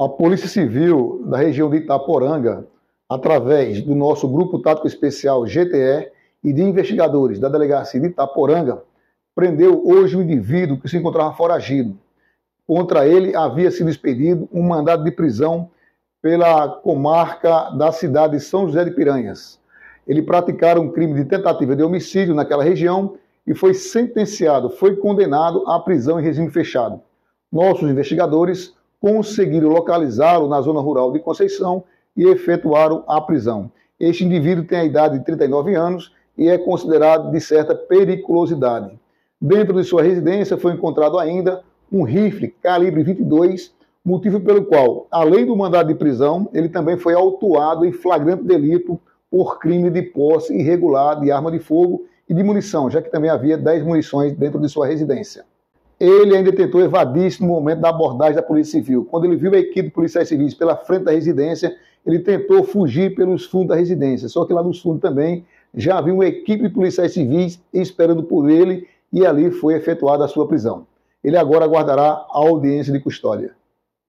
A Polícia Civil da região de Itaporanga, através do nosso Grupo Tático Especial GTE e de investigadores da Delegacia de Itaporanga, prendeu hoje um indivíduo que se encontrava foragido. Contra ele havia sido expedido um mandado de prisão pela comarca da cidade de São José de Piranhas. Ele praticara um crime de tentativa de homicídio naquela região e foi sentenciado, foi condenado à prisão em regime fechado. Nossos investigadores conseguiram localizá-lo na zona rural de Conceição e efetuaram a prisão. Este indivíduo tem a idade de 39 anos e é considerado de certa periculosidade. Dentro de sua residência foi encontrado ainda um rifle calibre 22, motivo pelo qual, além do mandado de prisão, ele também foi autuado em flagrante delito por crime de posse irregular de arma de fogo e de munição, já que também havia 10 munições dentro de sua residência ele ainda tentou evadir-se no momento da abordagem da Polícia Civil. Quando ele viu a equipe de policiais civis pela frente da residência, ele tentou fugir pelos fundos da residência. Só que lá nos fundos também já havia uma equipe de policiais civis esperando por ele e ali foi efetuada a sua prisão. Ele agora aguardará a audiência de custódia.